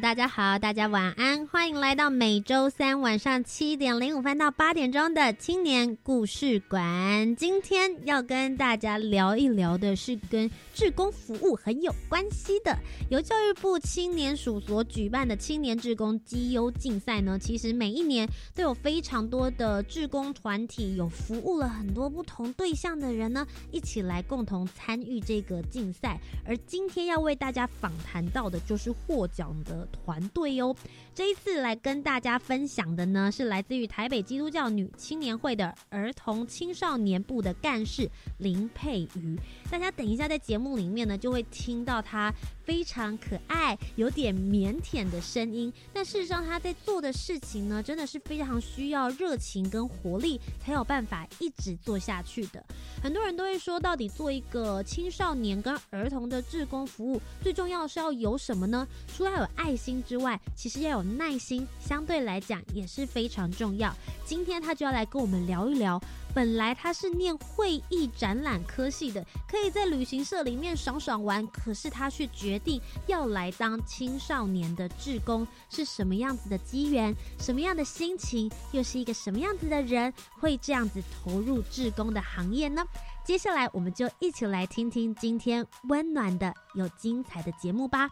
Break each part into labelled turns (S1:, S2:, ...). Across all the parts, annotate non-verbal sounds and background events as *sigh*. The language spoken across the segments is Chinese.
S1: 大家好，大家晚安，欢迎来到每周三晚上七点零五分到八点钟的青年故事馆。今天要跟大家聊一聊的是跟志工服务很有关系的，由教育部青年署所举办的青年志工绩优竞赛呢。其实每一年都有非常多的志工团体，有服务了很多不同对象的人呢，一起来共同参与这个竞赛。而今天要为大家访谈到的就是获奖。的团队哟，这一次来跟大家分享的呢，是来自于台北基督教女青年会的儿童青少年部的干事林佩瑜。大家等一下在节目里面呢，就会听到她非常可爱、有点腼腆的声音。但事实上，他在做的事情呢，真的是非常需要热情跟活力，才有办法一直做下去的。很多人都会说，到底做一个青少年跟儿童的志工服务，最重要是要有什么呢？除了要有爱心之外，其实要有耐心，相对来讲也是非常重要。今天他就要来跟我们聊一聊。本来他是念会议展览科系的，可以在旅行社里面爽爽玩，可是他却决定要来当青少年的志工，是什么样子的机缘？什么样的心情？又是一个什么样子的人会这样子投入志工的行业呢？接下来我们就一起来听听今天温暖的、有精彩的节目吧。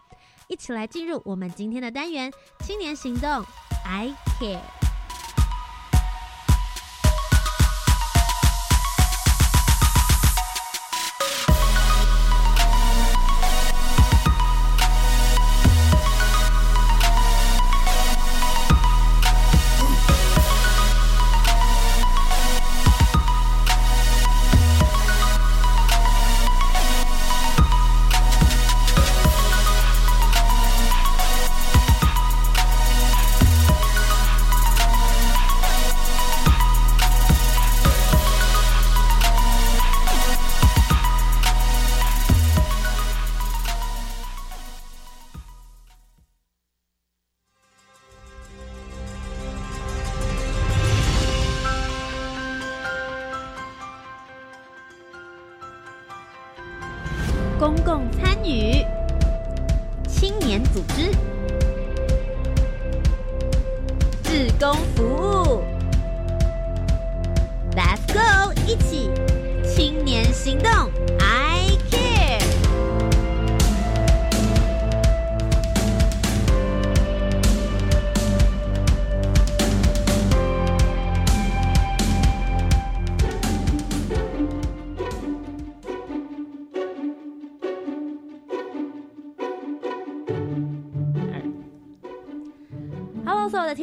S1: 一起来进入我们今天的单元——青年行动，I care。Dindão.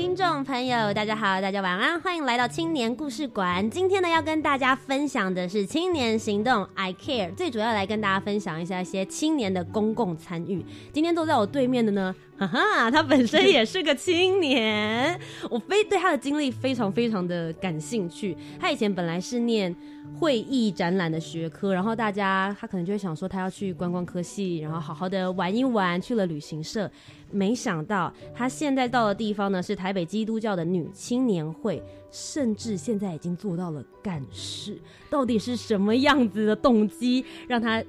S1: 听众朋友，大家好，大家晚安，欢迎来到青年故事馆。今天呢，要跟大家分享的是青年行动，I care。最主要来跟大家分享一下一些青年的公共参与。今天坐在我对面的呢，哈哈，他本身也是个青年，我非对他的经历非常非常的感兴趣。他以前本来是念。会议展览的学科，然后大家他可能就会想说，他要去观光科系，然后好好的玩一玩，去了旅行社。没想到他现在到的地方呢，是台北基督教的女青年会，甚至现在已经做到了干事。到底是什么样子的动机，让他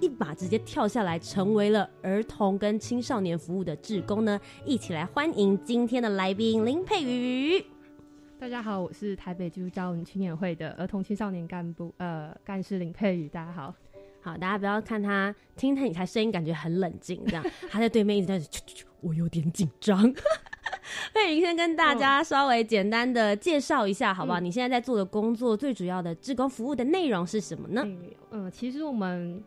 S1: 一把直接跳下来，成为了儿童跟青少年服务的志工呢？一起来欢迎今天的来宾林佩瑜。
S2: 大家好，我是台北基督教女青年会的儿童青少年干部，呃，干事林佩瑜。大家好，
S1: 好，大家不要看他，听他你才声音感觉很冷静，这样 *laughs* 他在对面一直在，我有点紧张。*laughs* 佩云先跟大家稍微简单的介绍一下，好不好？你现在在做的工作，最主要的志工服务的内容是什么呢？
S2: 嗯，其实我们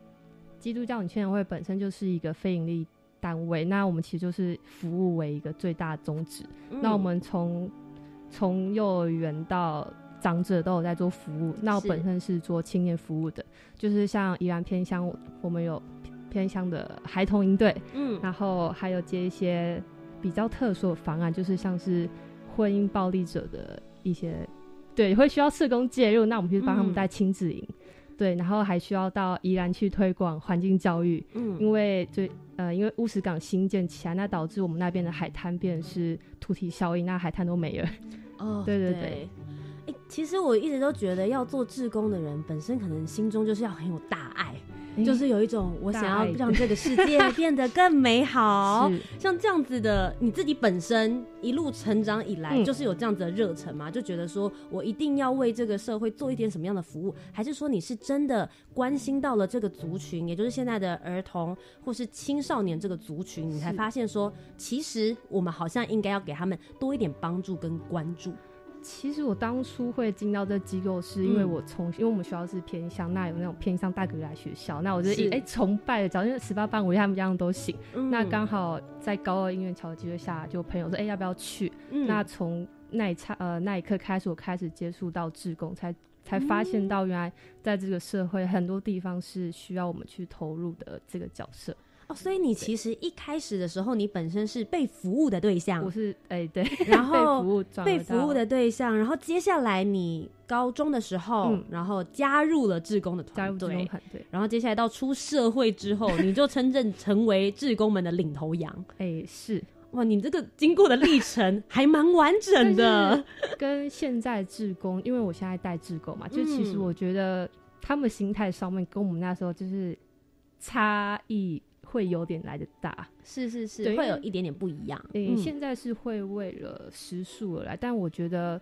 S2: 基督教女青年会本身就是一个非营利单位，那我们其实就是服务为一个最大宗旨。那我们从从幼儿园到长者都有在做服务。那我本身是做青年服务的，就是像宜兰偏乡，我们有偏乡的孩童营队，嗯，然后还有接一些比较特殊的方案，就是像是婚姻暴力者的一些，对，会需要社工介入，那我们就帮他们带亲子营。对，然后还需要到宜兰去推广环境教育，嗯，因为就呃，因为乌石港新建起来，那导致我们那边的海滩变是土体效应，那海滩都没了。哦，对 *laughs* 对对。
S1: 哎，其实我一直都觉得，要做志工的人本身可能心中就是要很有大爱。就是有一种我想要让这个世界 *laughs* 变得更美好，像这样子的，你自己本身一路成长以来，就是有这样子的热忱嘛？就觉得说我一定要为这个社会做一点什么样的服务，还是说你是真的关心到了这个族群，也就是现在的儿童或是青少年这个族群，你才发现说，其实我们好像应该要给他们多一点帮助跟关注。
S2: 其实我当初会进到这机构，是因为我从因为我们学校是偏向那有那种偏向大格来学校，那我就哎崇拜的，早因为十八班，我觉得他们这样都行。那刚好在高二音乐桥的机会下，就朋友说哎要不要去？那从那一刹呃那一刻开始，我开始接触到志工，才才发现到原来在这个社会很多地方是需要我们去投入的这个角色。
S1: 哦，所以你其实一开始的时候，你本身是被服务的对象。
S2: 我是哎对，
S1: 然 *laughs* 后
S2: 被服务
S1: 被服务的对象，然后接下来你高中的时候，然后加入了志工的团队，
S2: 对，
S1: 然后接下来到出社会之后，你就真正成为志工们的领头羊。*laughs*
S2: 哎，是
S1: 哇，你这个经过的历程 *laughs* 还蛮完整的。
S2: 跟现在志工，因为我现在带志工嘛，就其实我觉得他们心态上面跟我们那时候就是差异。会有点来的大，
S1: 是是是，会有一点点不一样。
S2: 嗯，现在是会为了食宿而来，但我觉得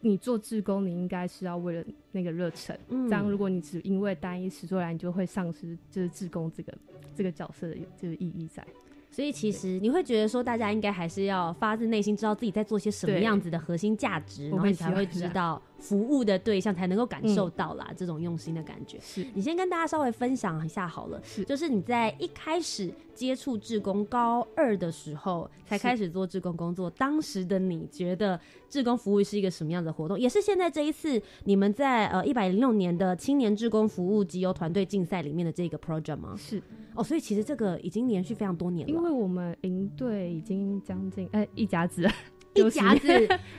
S2: 你做志工，你应该是要为了那个热忱。嗯，这样如果你只因为单一食宿来，你就会丧失就是志工这个这个角色的这个意义在。
S1: 所以其实你会觉得说，大家应该还是要发自内心知道自己在做些什么样子的核心价值，然后你才会知道。服务的对象才能够感受到啦，这种用心的感觉。
S2: 是
S1: 你先跟大家稍微分享一下好了，
S2: 是
S1: 就是你在一开始接触志工高二的时候才开始做志工工作，当时的你觉得志工服务是一个什么样的活动？也是现在这一次你们在呃一百零六年的青年志工服务集邮团队竞赛里面的这个 project 吗？
S2: 是
S1: 哦，所以其实这个已经连续非常多年了，
S2: 因为我们营队已经将近哎一甲子。
S1: 一甲子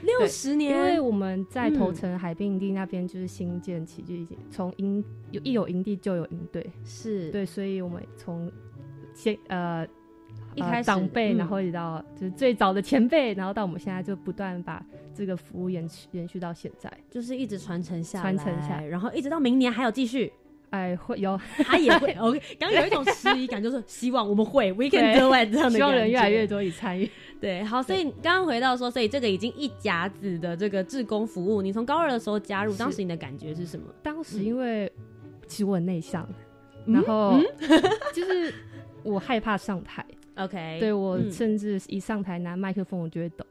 S1: 六十年，
S2: 因为我们在头城海滨营地那边就是新建起，就已经从营有一有营地就有营队，
S1: 是。
S2: 对，所以我们从先呃一开始长辈，然后一直到就是最早的前辈，然后到我们现在就不断把这个服务延续延续到现在，
S1: 就是一直传承下来
S2: 传承下来，
S1: 然后一直到明年还有继续。
S2: 哎，会有，
S1: 他也会。*laughs* OK，刚刚有一种迟疑感，就是希望我们会 We can do it 这样的
S2: 希望人越来越多以参与。
S1: 对，好，所以刚刚回到说，所以这个已经一甲子的这个志工服务，你从高二的时候加入，当时你的感觉是什么？
S2: 当时因为其实我很内向，然后 *laughs* 就是我害怕上台。
S1: OK，
S2: 对我甚至一上台拿麦克风我就会抖，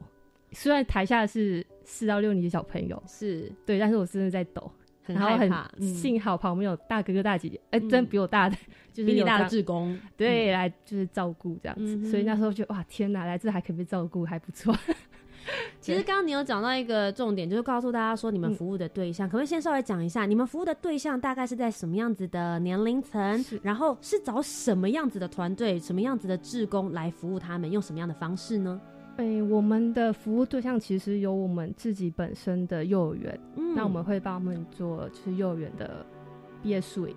S2: 虽然台下是四到六年级小朋友，
S1: 是对，
S2: 但是我真的在抖。
S1: 然后很
S2: 幸好旁边有大哥哥大姐姐，哎，真比我大的，*laughs* 就是
S1: 比你大的志工，
S2: 对，来就是照顾这样子，所以那时候就哇天哪，来这还可以被照顾，还不错。*laughs*
S1: 其实刚刚你有讲到一个重点，就是告诉大家说你们服务的对象，可不可以先稍微讲一下，你们服务的对象大概是在什么样子的年龄层，然后是找什么样子的团队，什么样子的志工来服务他们，用什么样的方式呢？
S2: 哎，我们的服务对象其实有我们自己本身的幼儿园，那我们会帮他们做就是幼儿园的毕业树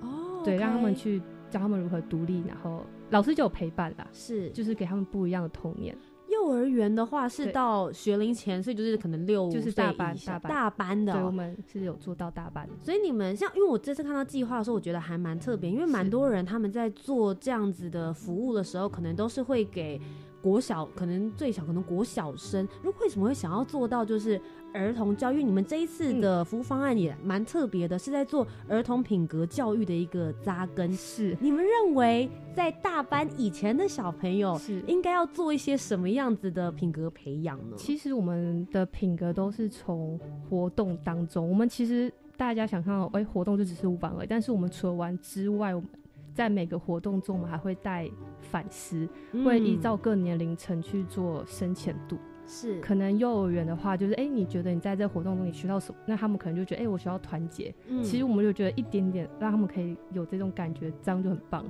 S1: 哦，
S2: 对，让他们去教他们如何独立，然后老师就有陪伴啦，
S1: 是，
S2: 就是给他们不一样的童年。
S1: 幼儿园的话是到学龄前，所以就是可能六
S2: 就是大班
S1: 大
S2: 班
S1: 大班的，
S2: 对，我们是有做到大班。
S1: 所以你们像，因为我这次看到计划的时候，我觉得还蛮特别，因为蛮多人他们在做这样子的服务的时候，可能都是会给。国小可能最小可能国小生，如为什么会想要做到就是儿童教育？你们这一次的服务方案也蛮特别的，是在做儿童品格教育的一个扎根。
S2: 是
S1: 你们认为在大班以前的小朋友
S2: 是
S1: 应该要做一些什么样子的品格培养呢？
S2: 其实我们的品格都是从活动当中，我们其实大家想象，哎，活动就只是舞伴而已。但是我们除了玩之外，我们在每个活动中，我们还会带反思，会依照各年龄层去做深浅度。
S1: 是，
S2: 可能幼儿园的话，就是哎，你觉得你在这活动中你学到什么？那他们可能就觉得，哎，我学到团结。嗯，其实我们就觉得一点点让他们可以有这种感觉，这样就很棒。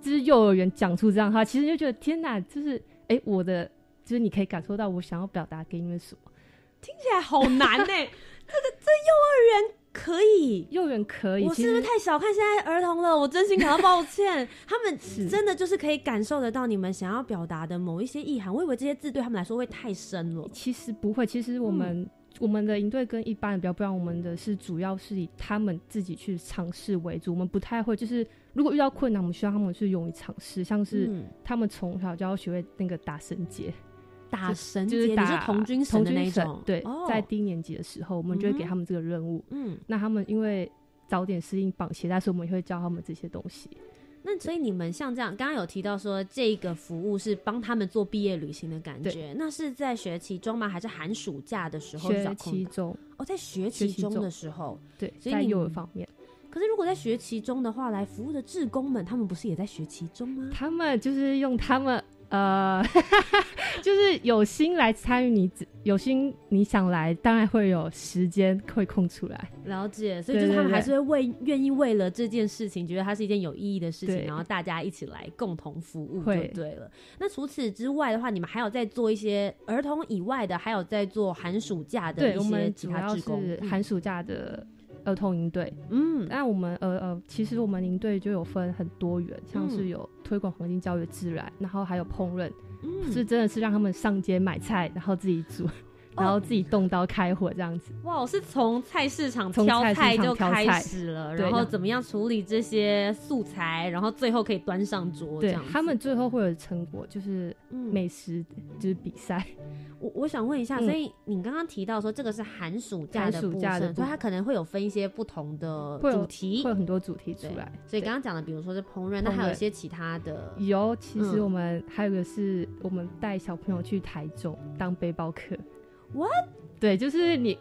S2: 就是幼儿园讲出这样的话，其实就觉得天哪，就是哎，我的就是你可以感受到我想要表达给你们什么。
S1: 听起来好难呢，*laughs* 这个这幼儿园。可以，
S2: 幼儿园可以。
S1: 我是不是太小看现在儿童了？我真心感到抱歉。*laughs* 他们真的就是可以感受得到你们想要表达的某一些意涵。我以为这些字对他们来说会太深了。
S2: 其实不会。其实我们我们的营队跟一般的比较不一样，我们的是主要是以他们自己去尝试为主。我们不太会，就是如果遇到困难，我们需要他们去勇于尝试。像是他们从小就要学会那个打绳结。
S1: 打绳
S2: 就是打
S1: 童军绳的那种，
S2: 对，在低年级的时候，我们就会给他们这个任务。嗯，那他们因为早点适应绑鞋带，所以我们也会教他们这些东西。
S1: 那所以你们像这样，刚刚有提到说这个服务是帮他们做毕业旅行的感觉，那是在学期中吗？还是寒暑假的时候？
S2: 学期中
S1: 哦，在学期中的时候，
S2: 对，在幼儿方面。
S1: 可是如果在学期中的话，来服务的志工们，他们不是也在学期中吗？
S2: 他们就是用他们。呃，*laughs* 就是有心来参与，你有心你想来，当然会有时间会空出来。
S1: 了解，所以就是他们还是会为愿意为了这件事情，觉得它是一件有意义的事情，然后大家一起来共同服务就对了。那除此之外的话，你们还有在做一些儿童以外的，还有在做寒暑假的一些其他职工。
S2: 寒暑假的。儿童营队，嗯，那我们呃呃，其实我们营队就有分很多元，像是有推广环境教育、自然，然后还有烹饪，是真的是让他们上街买菜，然后自己煮。然后自己动刀开火这样子，
S1: 哇！我是从菜市场挑菜就开始了，然后怎么样处理这些素材，然后最后可以端上桌。
S2: 对，他们最后会有成果，就是美食，就是比赛。
S1: 我我想问一下，所以你刚刚提到说这个是寒暑假的部分，所以它可能会有分一些不同的主题，
S2: 会有很多主题出来。
S1: 所以刚刚讲的，比如说是烹饪，那还有一些其他的。
S2: 有，其实我们还有个是我们带小朋友去台中当背包客。
S1: What？
S2: 对，就是你，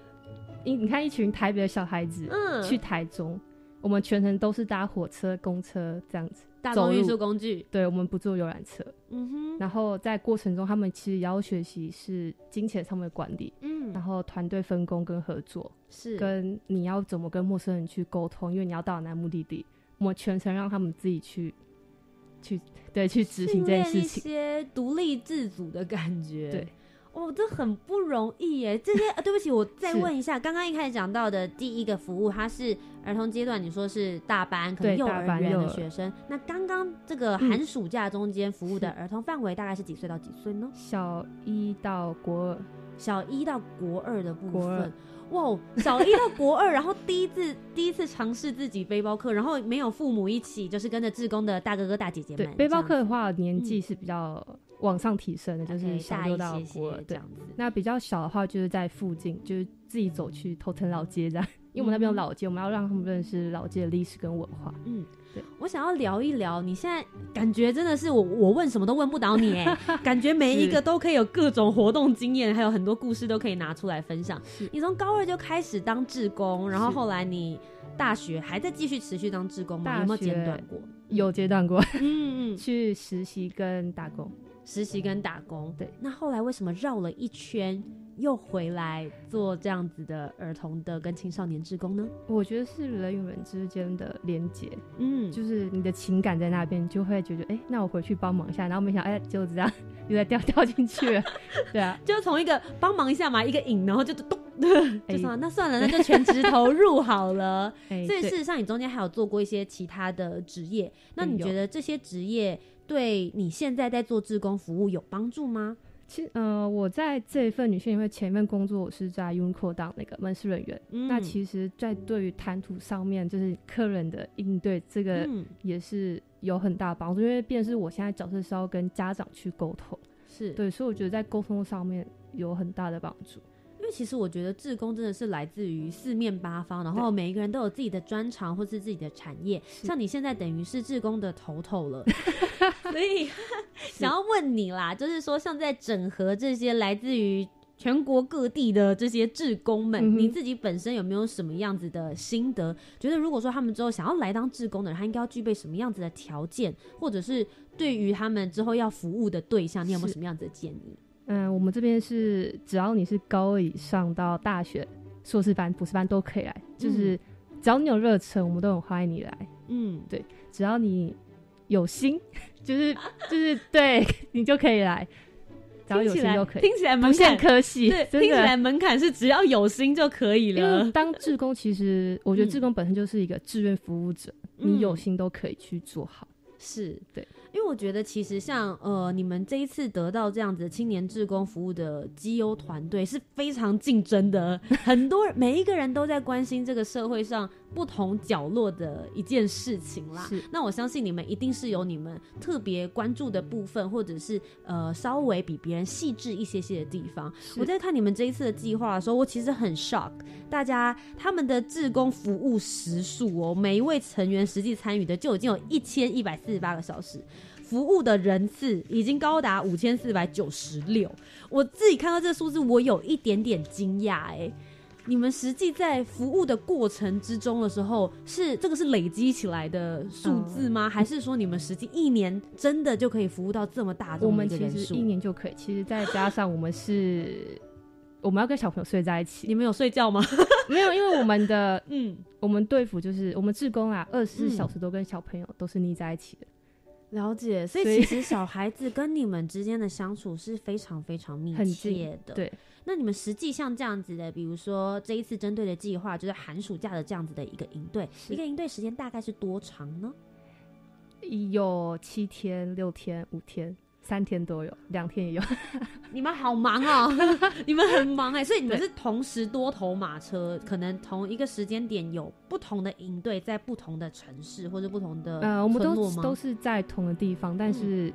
S2: 你你看一群台北的小孩子嗯去台中，我们全程都是搭火车、公车这样子，
S1: 大众运输工具。
S2: 对，我们不坐游览车。嗯哼。然后在过程中，他们其实也要学习是金钱上面的管理，嗯，然后团队分工跟合作，
S1: 是
S2: 跟你要怎么跟陌生人去沟通，因为你要到哪目的地，我们全程让他们自己去，去对去执行这件事情，
S1: 一些独立自主的感觉，
S2: 对。
S1: 哦，这很不容易耶！这些，*laughs* 对不起，我再问一下，刚刚一开始讲到的第一个服务，它是儿童阶段，你说是大班，可能幼儿园的学生。那刚刚这个寒暑假中间服务的儿童范围大概是几岁到几岁呢？
S2: 小一到国二，
S1: 小一到国二的部分。哇，小一到国二，然后第一次 *laughs* 第一次尝试自己背包客，然后没有父母一起，就是跟着志工的大哥哥大姐姐们。
S2: 背包客的话，年纪是比较。往上提升的，就是小六到国二这样子。那比较小的话，就是在附近，就是自己走去头城老街这样。因为我们那边有老街，我们要让他们认识老街的历史跟文化。嗯，
S1: 对。我想要聊一聊，你现在感觉真的是我，我问什么都问不倒你哎，*laughs* 感觉每一个都可以有各种活动经验，还有很多故事都可以拿出来分享。你从高二就开始当志工，然后后来你大学还在继续持续当志工吗？有没有间断过？
S2: 有阶段过。嗯嗯，*laughs* 去实习跟打工。
S1: 实习跟打工，
S2: 对。
S1: 那后来为什么绕了一圈又回来做这样子的儿童的跟青少年职工呢？
S2: 我觉得是人与人之间的连接，嗯，就是你的情感在那边，就会觉得，哎，那我回去帮忙一下。然后没想，哎，就这样又在掉掉进去了。*laughs* 对啊，
S1: 就从一个帮忙一下嘛，一个引，然后就咚，就说那算了，那就全职投入好了。*laughs* 所以事实上，你中间还有做过一些其他的职业。那你觉得这些职业？对你现在在做志工服务有帮助吗？
S2: 其实，呃，我在这一份女性因为前一份工作，我是在 Uniqlo 当那个门市人员。那其实，在对于谈吐上面，就是客人的应对，这个也是有很大帮助。因为，便是我现在角色是要跟家长去沟通，
S1: 是
S2: 对，所以我觉得在沟通上面有很大的帮助。
S1: 因为其实我觉得志工真的是来自于四面八方，然后每一个人都有自己的专长或是自己的产业。像你现在等于是志工的头头了，*laughs* *laughs* 所以 *laughs* 想要问你啦，就是说像在整合这些来自于全国各地的这些志工们，你自己本身有没有什么样子的心得？觉得如果说他们之后想要来当志工的人，他应该要具备什么样子的条件，或者是对于他们之后要服务的对象，你有没有什么样子的建议？
S2: 嗯，我们这边是只要你是高二以上到大学硕士班、博士班都可以来，就是只要你有热忱，我们都很欢迎你来。嗯，对，只要你有心，就是就是对你就可以来。只要有心就可以，
S1: 听起来门槛
S2: 科系，
S1: 对，听起来门槛是只要有心就可以了。
S2: 因为当志工，其实我觉得志工本身就是一个志愿服务者，你有心都可以去做好。
S1: 是
S2: 对。
S1: 因为我觉得，其实像呃，你们这一次得到这样子青年志工服务的绩优团队是非常竞争的，很多每一个人都在关心这个社会上不同角落的一件事情啦。
S2: 是，
S1: 那我相信你们一定是有你们特别关注的部分，或者是呃稍微比别人细致一些些的地方。我在看你们这一次的计划的时候，我其实很 shock，大家他们的志工服务时数哦，每一位成员实际参与的就已经有一千一百四十八个小时。服务的人次已经高达五千四百九十六，我自己看到这个数字，我有一点点惊讶。哎，你们实际在服务的过程之中的时候，是这个是累积起来的数字吗？还是说你们实际一年真的就可以服务到这么大的
S2: 我们其实一年就可以，其实再加上我们是我们要跟小朋友睡在一起，
S1: 你们有睡觉吗？*laughs*
S2: 没有，因为我们的 *laughs* 嗯，我们队服就是我们志工啊，二十四小时都跟小朋友都是腻在一起的。
S1: 了解，所以其实小孩子跟你们之间的相处是非常非常密切的。*laughs*
S2: 对，
S1: 那你们实际像这样子的，比如说这一次针对的计划，就是寒暑假的这样子的一个营队，一个营队时间大概是多长呢？
S2: 有七天、六天、五天。三天都有，两天也有。*laughs*
S1: 你们好忙哦，*laughs* 你们很忙哎，所以你们是同时多头马车，可能同一个时间点有不同的营队在不同的城市或者不同的
S2: 呃，我们都都是在同的地方，但是。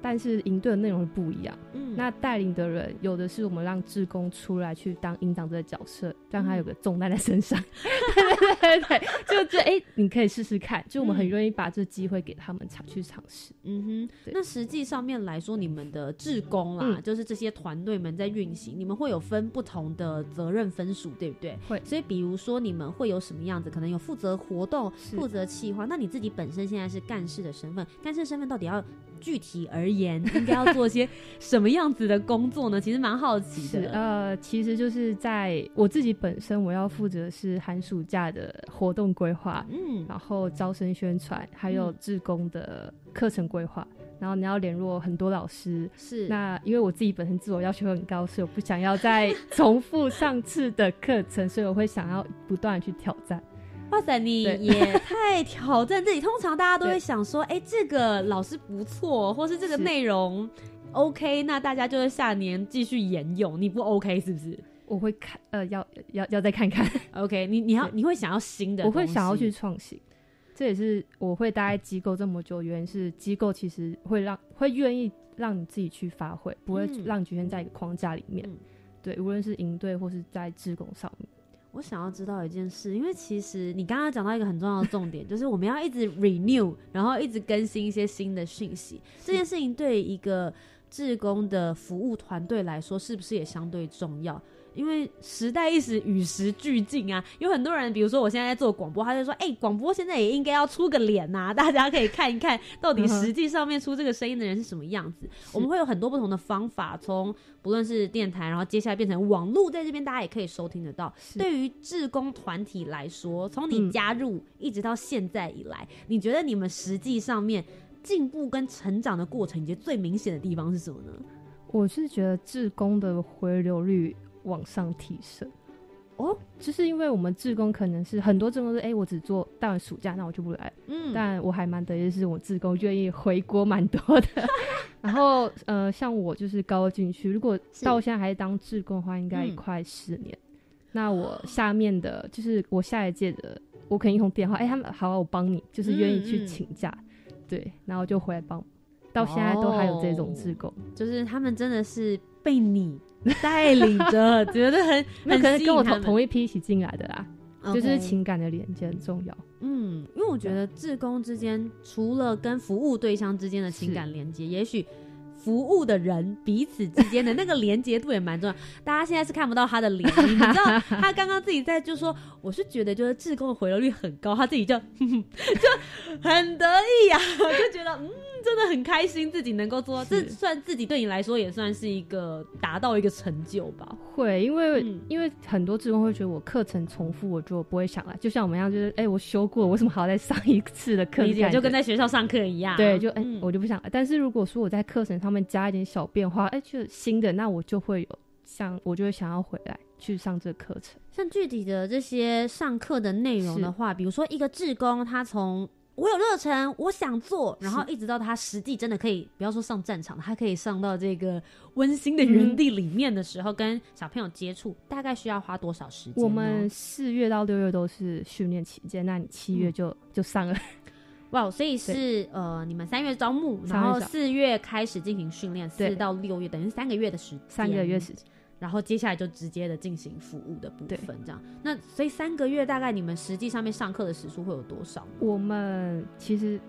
S2: 但是营队的内容会不一样。嗯，那带领的人有的是我们让志工出来去当营长这个角色，让他有个重担在身上。*laughs* 对对对对，就这哎，你可以试试看。就我们很愿意把这机会给他们尝去尝试。
S1: 嗯哼，那实际上面来说，你们的志工啦，就是这些团队们在运行，你们会有分不同的责任分属，对不对？
S2: 会。
S1: 所以比如说你们会有什么样子？可能有负责活动、负责企划。那你自己本身现在是干事的身份，干事身份到底要？具体而言，应该要做些什么样子的工作呢？其实蛮好奇的。
S2: 呃，其实就是在我自己本身，我要负责是寒暑假的活动规划，嗯，然后招生宣传，还有志工的课程规划。然后你要联络很多老师，
S1: 是
S2: 那因为我自己本身自我要求很高，所以我不想要再重复上次的课程，所以我会想要不断去挑战。
S1: 哇塞，你也太挑战自己！通常大家都会想说，哎，这个老师不错，或是这个内容 OK，那大家就会下年继续沿用。你不 OK 是不是？
S2: 我会看，呃，要要要再看看。*laughs*
S1: OK，你你要你会想要新的，
S2: 我会想要去创新。这也是我会待在机构这么久，原因是机构其实会让会愿意让你自己去发挥，不会让局限在一个框架里面。对，无论是营队或是在职工上面。
S1: 我想要知道一件事，因为其实你刚刚讲到一个很重要的重点，就是我们要一直 renew，*laughs* 然后一直更新一些新的讯息。这件事情对一个志工的服务团队来说，是不是也相对重要？因为时代一时与时俱进啊，有很多人，比如说我现在在做广播，他就说：“哎，广播现在也应该要出个脸呐，大家可以看一看到底实际上面出这个声音的人是什么样子。*laughs* ”我们会有很多不同的方法，从不论是电台，然后接下来变成网络，在这边大家也可以收听得到。对于志工团体来说，从你加入一直到现在以来，你觉得你们实际上面进步跟成长的过程，你觉得最明显的地方是什么呢？
S2: 我是觉得志工的回流率。往上提升哦，就是因为我们志工可能是很多志工是哎，我只做到完暑假，那我就不来。嗯，但我还蛮得意，是我志工愿意回国蛮多的。*laughs* 然后呃，像我就是高进去，如果到现在还是当志工的话，应该快十年。那我下面的就是我下一届的，我肯定用电话，哎，他们好，我帮你，就是愿意去请假，对，然后就回来帮。到现在都还有这种志工，
S1: 就是他们真的是被你。带领着，觉得很 *laughs*
S2: 那可能跟我同同一批一起进来的啦，就是情感的连接很重要。
S1: 嗯，因为我觉得志工之间除了跟服务对象之间的情感连接，也许服务的人彼此之间的那个连接度也蛮重要。*laughs* 大家现在是看不到他的脸，*laughs* 你知道他刚刚自己在就说，我是觉得就是志工的回流率很高，他自己就就很得意呀，就觉得嗯。真的很开心，自己能够做到，这算自己对你来说也算是一个达到一个成就吧。
S2: 会，因为因为很多职工会觉得我课程重复，我就不会想来。就像我们一样，就是哎，我修过，为什么还要再上一次的课？
S1: 理解，就跟在学校上课一样。
S2: 对，就哎，我就不想。但是如果说我在课程上面加一点小变化，哎，就新的，那我就会有想，我就会想要回来去上这课程。
S1: 像具体的这些上课的内容的话，比如说一个志工，他从我有热忱，我想做，然后一直到他实际真的可以，不要说上战场，他可以上到这个温馨的园地里面的时候，跟小朋友接触，大概需要花多少时间？
S2: 我们四月到六月都是训练期间，那你七月就就上了，*laughs*
S1: 哇！所以是呃，你们三月招募，然后四月开始进行训练，四到六月等于三个月的时，
S2: 三个月时间。
S1: 然后接下来就直接的进行服务的部分，这样。那所以三个月大概你们实际上面上课的时数会有多少？
S2: 我们其实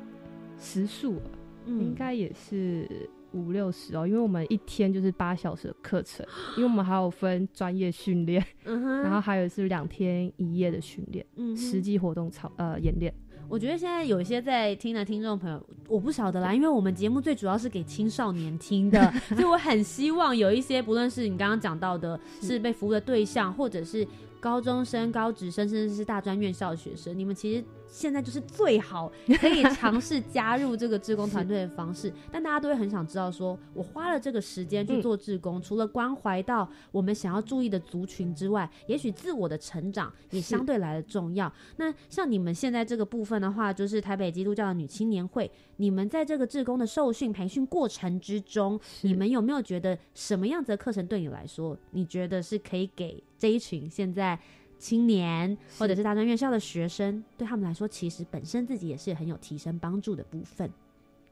S2: 时数应该也是五六十哦，因为我们一天就是八小时的课程，*gasps* 因为我们还有分专业训练，然后还有是两天一夜的训练，实际活动操呃演练。
S1: 我觉得现在有一些在听的听众朋友，我不晓得啦，因为我们节目最主要是给青少年听的，*laughs* 所以我很希望有一些，不论是你刚刚讲到的，是被服务的对象，或者是。高中生、高职生，甚至是大专院校的学生，你们其实现在就是最好 *laughs* 可以尝试加入这个志工团队的方式。但大家都会很想知道，说我花了这个时间去做志工，除了关怀到我们想要注意的族群之外，也许自我的成长也相对来的重要。那像你们现在这个部分的话，就是台北基督教的女青年会，你们在这个志工的受训培训过程之中，你们有没有觉得什么样子的课程对你来说，你觉得是可以给？这一群现在青年或者是大专院校的学生，对他们来说，其实本身自己也是很有提升帮助的部分。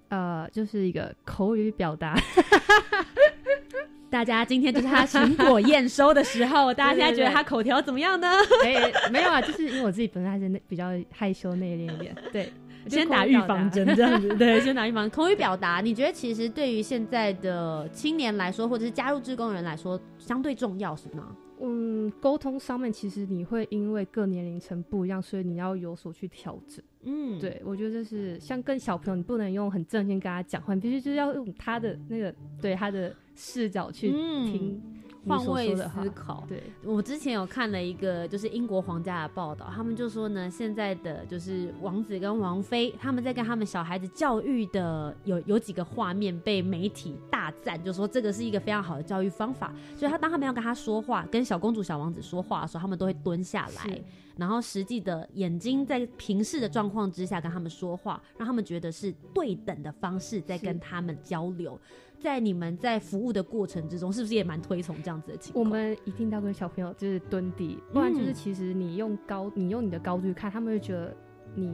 S2: 呃，就是一个口语表达。*laughs*
S1: 大家今天就是他成果验收的时候，*laughs* 大家现在觉得他口条怎么样呢？
S2: 没没有啊，就是因为我自己本身还是比较害羞内敛一点。*laughs* 对，
S1: 先打预防针这样子。对，先打预防。口语表达，你觉得其实对于现在的青年来说，或者是加入志工人来说，相对重要是吗？
S2: 嗯，沟通上面其实你会因为各年龄层不一样，所以你要有所去调整。嗯，对，我觉得就是像跟小朋友，你不能用很正经跟他讲话，你必须就是要用他的那个对他的视角去听。
S1: 换位思考，
S2: 对
S1: 我之前有看了一个就是英国皇家的报道，他们就说呢，现在的就是王子跟王妃他们在跟他们小孩子教育的有有几个画面被媒体大赞，就说这个是一个非常好的教育方法。所以他当他们要跟他说话，跟小公主小王子说话的时候，他们都会蹲下来，然后实际的眼睛在平视的状况之下跟他们说话，让他们觉得是对等的方式在跟他们交流。在你们在服务的过程之中，是不是也蛮推崇这样子的情况？
S2: 我们一定要跟小朋友就是蹲地，不然就是其实你用高，你用你的高度去看，他们会觉得你，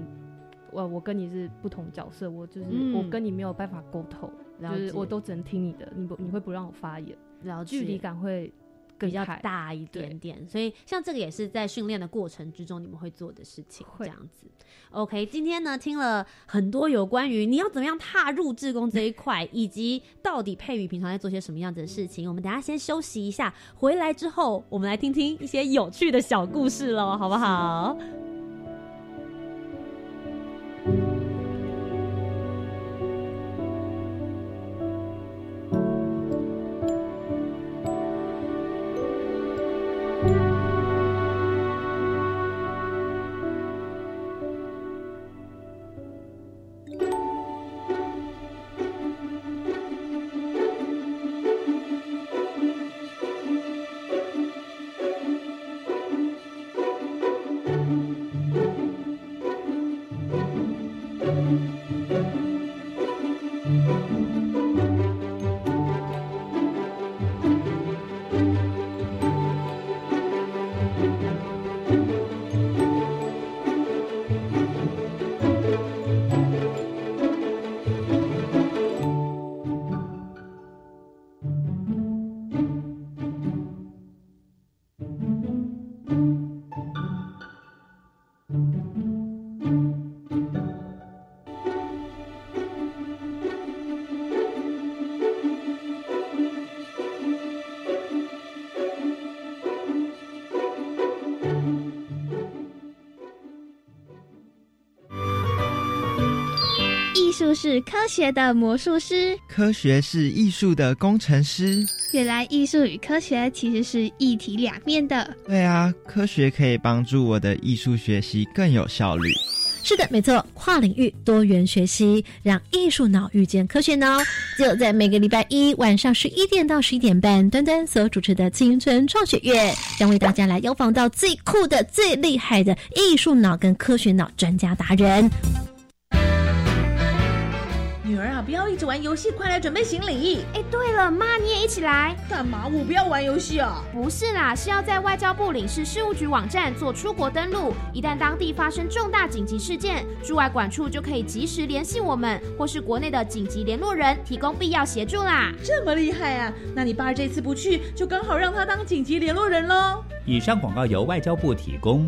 S2: 我我跟你是不同角色，我就是我跟你没有办法沟通，就是我都只能听你的，你不你会不让我发言，
S1: 然后
S2: 距离感会。
S1: 比较大一点点，所以像这个也是在训练的过程之中你们会做的事情，这样子。OK，今天呢听了很多有关于你要怎么样踏入志工这一块，以及到底佩宇平常在做些什么样子的事情。我们等下先休息一下，回来之后我们来听听一些有趣的小故事喽，好不好？
S3: 是科学的魔术师，
S4: 科学是艺术的工程师。
S3: 原来艺术与科学其实是一体两面的。
S4: 对啊，科学可以帮助我的艺术学习更有效率。
S5: 是的，没错，跨领域多元学习，让艺术脑遇见科学脑，就在每个礼拜一晚上十一点到十一点半，端端所主持的青春创学院，将为大家来邀访到最酷的、最厉害的艺术脑跟科学脑专家达人。
S6: 女儿啊，不要一直玩游戏，快来准备行李。
S7: 哎，对了，妈你也一起来。
S6: 干嘛？我不要玩游戏啊！
S7: 不是啦，是要在外交部领事事务局网站做出国登录。一旦当地发生重大紧急事件，驻外管处就可以及时联系我们，或是国内的紧急联络人，提供必要协助啦。
S6: 这么厉害啊！那你爸这次不去，就刚好让他当紧急联络人喽。
S8: 以上广告由外交部提供。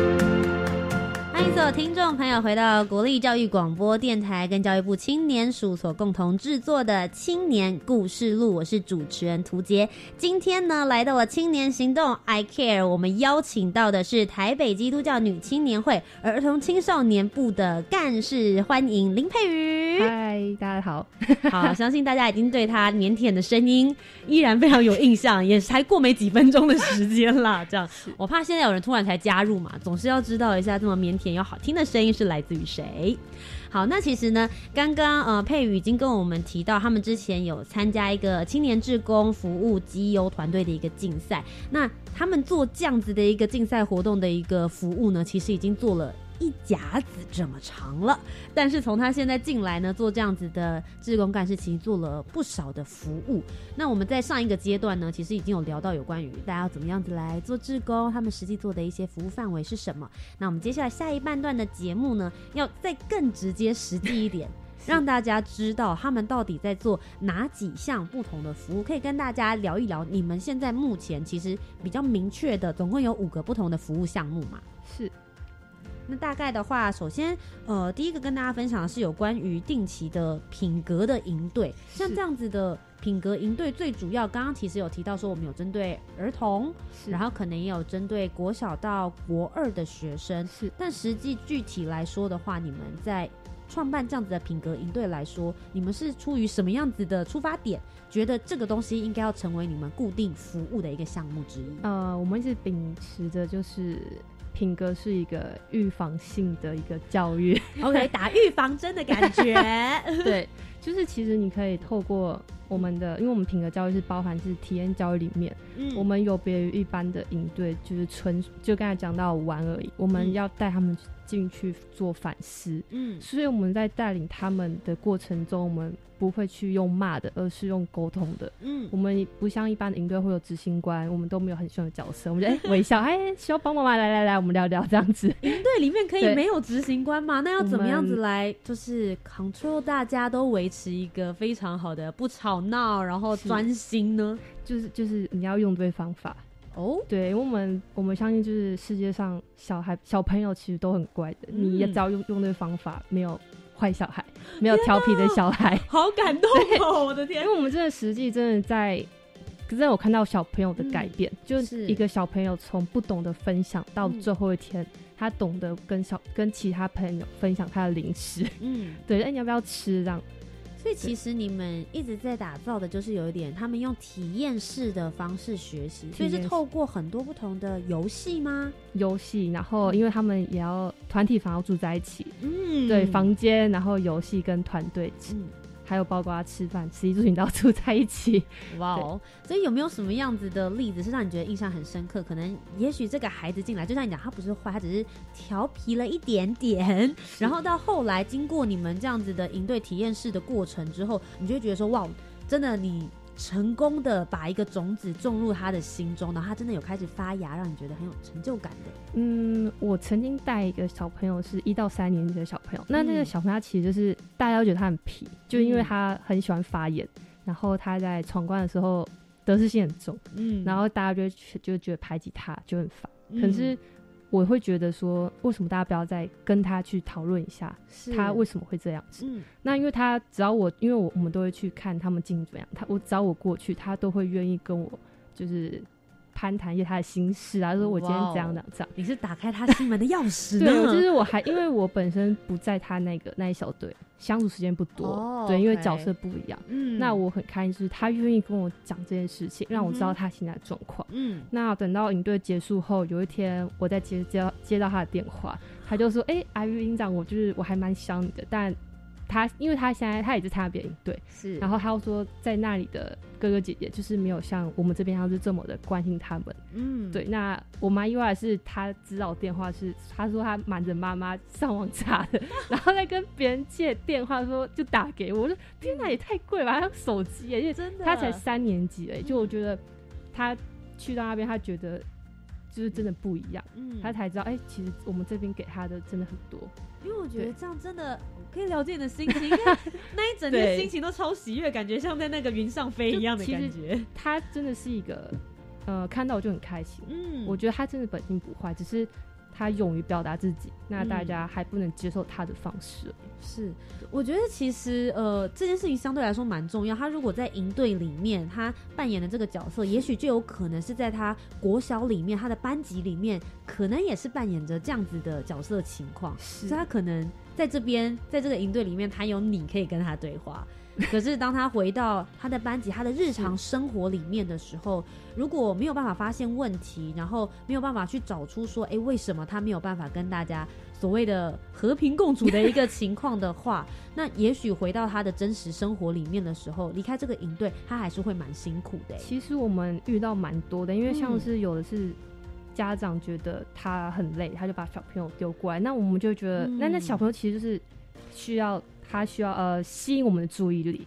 S9: 听
S1: 众朋友，回到国立教育广播电台跟教育部青年署所共同制作的《青年故事录》，我是主持人涂杰。今天呢，来到了青年行动 I Care，我们邀请到的是台北基督教女青年会儿童青少年部的干事，欢迎林佩瑜。
S2: 嗨，大家好。
S1: 好，*laughs* 相信大家已经对她腼腆的声音依然非常有印象，也才过没几分钟的时间啦。这样，我怕现在有人突然才加入嘛，总是要知道一下这么腼腆要。好听的声音是来自于谁？好，那其实呢，刚刚呃佩宇已经跟我们提到，他们之前有参加一个青年志工服务绩优团队的一个竞赛。那他们做这样子的一个竞赛活动的一个服务呢，其实已经做了。一甲子这么长了，但是从他现在进来呢，做这样子的志工干事，其实做了不少的服务。那我们在上一个阶段呢，其实已经有聊到有关于大家要怎么样子来做志工，他们实际做的一些服务范围是什么。那我们接下来下一半段的节目呢，要再更直接实际一点，*laughs* 让大家知道他们到底在做哪几项不同的服务，可以跟大家聊一聊。你们现在目前其实比较明确的，总共有五个不同的服务项目嘛？
S2: 是。
S1: 那大概的话，首先，呃，第一个跟大家分享的是有关于定期的品格的营队。像这样子的品格营队，最主要刚刚其实有提到说，我们有针对儿童，然后可能也有针对国小到国二的学生。
S2: 是，
S1: 但实际具体来说的话，你们在创办这样子的品格营队来说，你们是出于什么样子的出发点，觉得这个东西应该要成为你们固定服务的一个项目之一？
S2: 呃，我们一直秉持着就是。品格是一个预防性的一个教育，*laughs*
S1: OK，打预防针的感觉。*laughs*
S2: 对，就是其实你可以透过我们的，因为我们品格教育是包含是体验教育里面，嗯，我们有别于一般的营队，就是纯就刚才讲到玩而已，我们要带他们进去做反思，嗯，所以我们在带领他们的过程中，我们。不会去用骂的，而是用沟通的。嗯，我们不像一般的营队会有执行官，我们都没有很凶的角色。我们就 *laughs* 哎微笑，哎需要帮忙吗？来来来，我们聊聊这样子。
S1: 营队里面可以没有执行官吗？那要怎么样子来就是 control 大家都维持一个非常好的不吵闹，然后专心呢？
S2: 就是就是你要用对方法哦。对，因为我们我们相信就是世界上小孩小朋友其实都很乖的，你也只要用用对方法，没有。坏小孩，没有调皮的小孩，
S1: 好感动哦！*laughs* 我的天，
S2: 因为我们真的实际真的在，可是我看到小朋友的改变，就是一个小朋友从不懂得分享到最后一天，他懂得跟小跟其他朋友分享他的零食，嗯，*laughs* 对，哎，你要不要吃？这样，
S1: 所以其实你们一直在打造的就是有一点，他们用体验式的方式学习，所以是透过很多不同的游戏吗？
S2: 游戏，然后因为他们也要团体房要住在一起，嗯，对，房间，然后游戏跟团队。还有包括吃饭、吃一住行都要 *laughs* 住在一起，
S1: 哇哦！所以有没有什么样子的例子是让你觉得印象很深刻？可能也许这个孩子进来，就像你讲，他不是坏，他只是调皮了一点点，然后到后来经过你们这样子的营队体验式的过程之后，你就会觉得说，哇，真的你。成功的把一个种子种入他的心中，然后他真的有开始发芽，让你觉得很有成就感的。
S2: 嗯，我曾经带一个小朋友是一到三年级的小朋友，那那个小朋友其实就是大家都觉得他很皮，就因为他很喜欢发言，然后他在闯关的时候得失心很重，嗯，然后大家就就觉得排挤他就很烦，可是。我会觉得说，为什么大家不要再跟他去讨论一下，他为什么会这样子？那因为他只要我，因为我我们都会去看他们经营怎么样，他我只要我过去，他都会愿意跟我就是。攀谈一些他的心事啊，说我今天这样这样，
S1: 你是打开他心门的钥匙。
S2: 对，就是我还因为我本身不在他那个那一小队，相处时间不多，对，因为角色不一样。嗯，那我很开心，就是他愿意跟我讲这件事情，让我知道他现在的状况。嗯，那等到营队结束后，有一天我在接接接到他的电话，他就说：“哎，阿玉营长，我就是我还蛮想你的，但。”他，因为他现在他也是参加别人队，是，然后他又说在那里的哥哥姐姐就是没有像我们这边像是这么的关心他们，嗯，对。那我妈意外的是，他知道电话是，他说他瞒着妈妈上网查的，然后再跟别人借电话说就打给我，我说天哪，也太贵吧，用手机，而且真的他才三年级哎，就我觉得他去到那边，他觉得就是真的不一样，嗯，他才知道哎，其实我们这边给他的真的很多。
S1: 因为我觉得这样真的可以了解你的心情，*laughs* 那一整天心情都超喜悦，感觉像在那个云上飞一样的感觉。
S2: 他真的是一个，呃，看到我就很开心。嗯，我觉得他真的本性不坏，只是。他勇于表达自己，那大家还不能接受他的方式。
S1: 是，我觉得其实呃这件事情相对来说蛮重要。他如果在营队里面，他扮演的这个角色，也许就有可能是在他国小里面，他的班级里面，可能也是扮演着这样子的角色情况。所以他可能在这边，在这个营队里面，他有你可以跟他对话。*laughs* 可是，当他回到他的班级、他的日常生活里面的时候，如果没有办法发现问题，然后没有办法去找出说，哎，为什么他没有办法跟大家所谓的和平共处的一个情况的话，*laughs* 那也许回到他的真实生活里面的时候，离开这个营队，他还是会蛮辛苦的。
S2: 其实我们遇到蛮多的，因为像是有的是家长觉得他很累，他就把小朋友丢过来，那我们就觉得，那那小朋友其实就是需要。他需要呃吸引我们的注意力，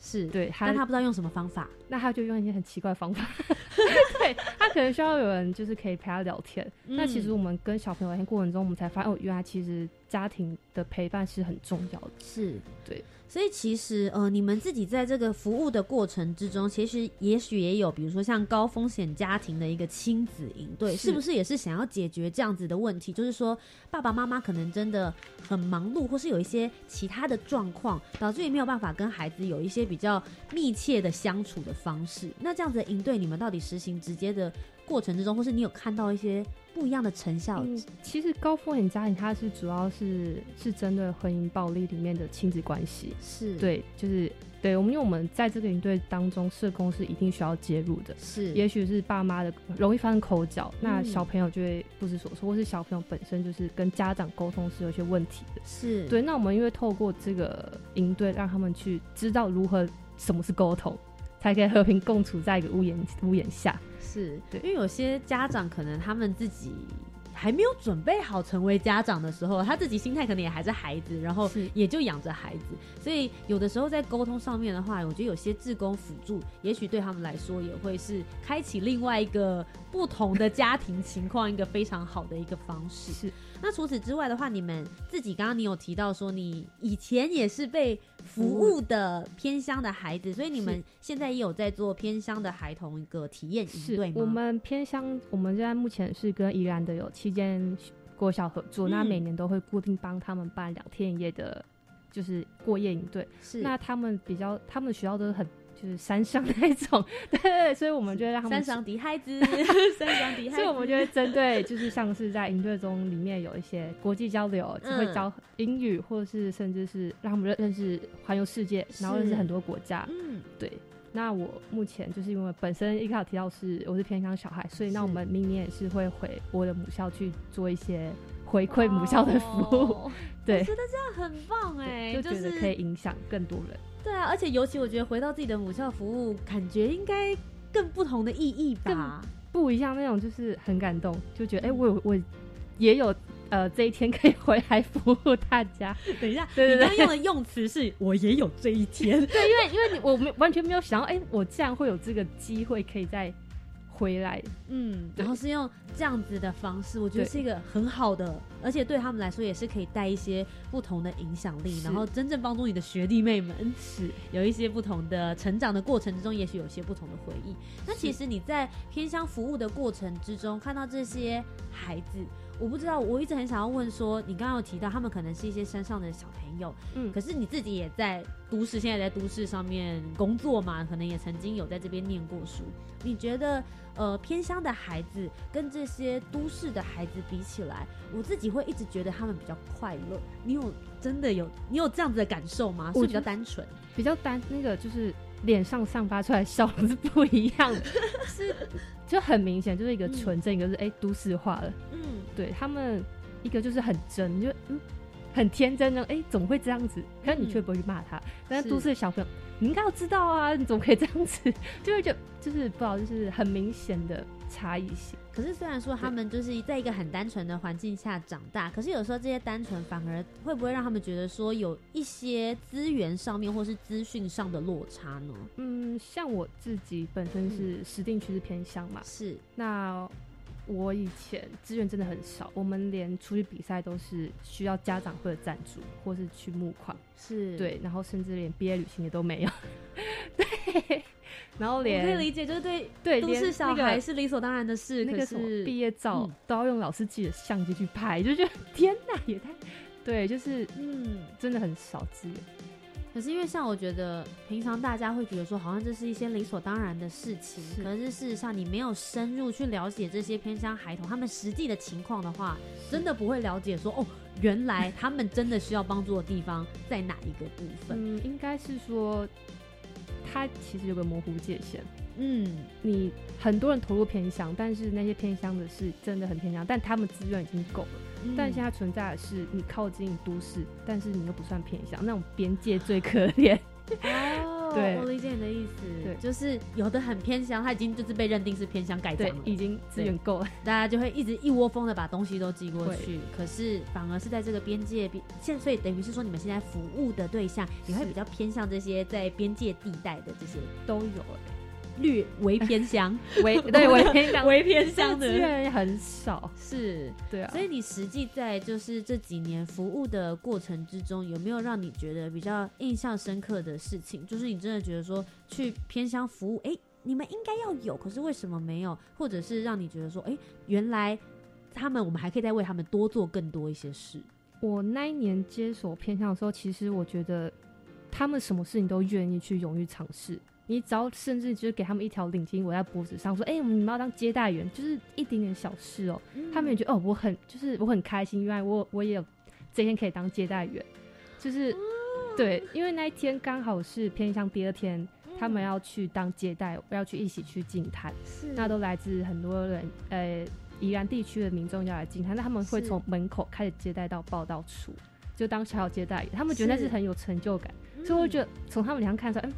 S1: 是
S2: 对，
S1: 但他不知道用什么方法，
S2: 那他就用一些很奇怪的方法。*laughs* 对他可能需要有人就是可以陪他聊天。那其实我们跟小朋友聊天过程中，我们才发现哦，原来其实家庭的陪伴是很重要的。
S1: 是
S2: 对。
S1: 所以其实，呃，你们自己在这个服务的过程之中，其实也许也有，比如说像高风险家庭的一个亲子营队，是不是也是想要解决这样子的问题？就是说，爸爸妈妈可能真的很忙碌，或是有一些其他的状况，导致于没有办法跟孩子有一些比较密切的相处的方式。那这样子的营队，你们到底实行直接的过程之中，或是你有看到一些？不一样的成效。
S2: 其实高风险家庭它是主要是是针对婚姻暴力里面的亲子关系，
S1: 是
S2: 对，就是对我们，因为我们在这个营队当中，社工是一定需要介入的。
S1: 是，
S2: 也许是爸妈的容易发生口角，那小朋友就会不知所措，或是小朋友本身就是跟家长沟通是有些问题的。
S1: 是
S2: 对，那我们因为透过这个营队，让他们去知道如何什么是沟通，才可以和平共处在一个屋檐屋檐下。
S1: 是，对，因为有些家长可能他们自己还没有准备好成为家长的时候，他自己心态可能也还是孩子，然后也就养着孩子，所以有的时候在沟通上面的话，我觉得有些志工辅助，也许对他们来说也会是开启另外一个不同的家庭情况一个非常好的一个方式。
S2: 是。
S1: 那除此之外的话，你们自己刚刚你有提到说，你以前也是被服务的偏乡的孩子，所以你们现在也有在做偏乡的孩童一个体验营对吗？
S2: 我们偏乡，我们现在目前是跟宜兰的有七间国小合作，那每年都会固定帮他们办两天一夜的，就是过夜营队。
S1: 是，
S2: 那他们比较，他们的学校都是很就是山上那种，对，所以我们就会让他们
S1: 山上的孩子，*laughs* 山上的孩子，
S2: 所以我们就会针对，就是像是在营队中里面有一些国际交流，就会教英语，或者是甚至是让他们认认识环游世界，然后认识很多国家。嗯，对。那我目前就是因为本身一开始提到是我是偏乡小孩，所以那我们明年也是会回我的母校去做一些回馈母校的服务。*laughs* 对，
S1: 我觉得这样很棒哎，
S2: 就觉得可以影响更多人。
S1: 对啊，而且尤其我觉得回到自己的母校服务，感觉应该更不同的意义吧，
S2: 不一样那种，就是很感动，就觉得哎，我我也有。呃，这一天可以回来服务大家。*laughs*
S1: 等一下，*laughs* 你刚用的用词是“我也有这一天”。*laughs*
S2: 对，因为因为你我没完全没有想到，哎，我竟然会有这个机会可以再回来。
S1: 嗯，然后是用这样子的方式，我觉得是一个很好的，而且对他们来说也是可以带一些不同的影响力，然后真正帮助你的学弟妹们
S2: 是
S1: 有一些不同的成长的过程之中，也许有些不同的回忆。那其实你在偏乡服务的过程之中，看到这些孩子。我不知道，我一直很想要问说，你刚刚有提到他们可能是一些山上的小朋友，嗯，可是你自己也在都市，现在在都市上面工作嘛，可能也曾经有在这边念过书。你觉得，呃，偏乡的孩子跟这些都市的孩子比起来，我自己会一直觉得他们比较快乐。你有真的有你有这样子的感受吗？是比较单纯，
S2: 比较单那个就是脸上散发出来笑容是不一样的，*laughs* 是就很明显就是一个纯正，一个是哎都市化了，嗯。对他们，一个就是很真，就嗯，很天真的，哎，怎么会这样子？可是你却不会去骂他。但是都市的小朋友，你应该要知道啊，你怎么可以这样子？*laughs* 就会觉就是不知道，就是很明显的差异性。
S1: 可是虽然说他们就是在一个很单纯的环境下长大，可是有时候这些单纯反而会不会让他们觉得说有一些资源上面或是资讯上的落差呢？
S2: 嗯，像我自己本身是石定区是偏乡嘛，
S1: 是
S2: 那。我以前资源真的很少，我们连出去比赛都是需要家长会的赞助，或是去募款，
S1: 是
S2: 对，然后甚至连毕业旅行也都没有，*laughs* 对，然后连
S1: 可以理解，就是对
S2: 对
S1: 都市小孩是理所当然的事，
S2: 那个什么毕业照都要用老师寄的相机去拍，就觉得 *laughs* 天哪，也太对，就是嗯，真的很少资源。
S1: 可是因为像我觉得，平常大家会觉得说，好像这是一些理所当然的事情。可是事实上，你没有深入去了解这些偏乡孩童他们实际的情况的话，真的不会了解说，哦，原来他们真的需要帮助的地方在哪一个部分？
S2: 嗯，应该是说，他其实有个模糊界限。嗯，你很多人投入偏乡，但是那些偏乡的是真的很偏乡，但他们资源已经够了。但现在存在的是，你靠近都市，但是你又不算偏乡，那种边界最可怜。
S1: 哦，对，我理解你的意思。对，就是有的很偏乡，他已经就是被认定是偏乡盖章了，
S2: 已经资源够了，
S1: 大家就会一直一窝蜂的把东西都寄过去。可是反而是在这个边界边，现所以等于是说，你们现在服务的对象也会比较偏向这些在边界地带的这些
S2: 都有。
S1: 略为偏乡，*laughs*
S2: 为对为偏乡，
S1: 为偏乡的
S2: 人很少，
S1: 是
S2: 对啊。
S1: 所以你实际在就是这几年服务的过程之中，有没有让你觉得比较印象深刻的事情？就是你真的觉得说去偏乡服务，哎，你们应该要有，可是为什么没有？或者是让你觉得说，哎，原来他们我们还可以再为他们多做更多一些事。
S2: 我那一年接手偏乡的时候，其实我觉得他们什么事情都愿意去勇于尝试。你只要甚至就是给他们一条领巾围在脖子上，说：“哎，我们你们要当接待员，就是一点点小事哦。”他们也觉得哦，我很就是我很开心，原来我我也有这天可以当接待员，就是对，因为那一天刚好是偏向第二天，他们要去当接待，要去一起去进滩，那都来自很多人，呃，宜兰地区的民众要来进滩，那他们会从门口开始接待到报道处，就当小小接待员，他们觉得那是很有成就感，所以我觉得从他们脸上看出来，嗯。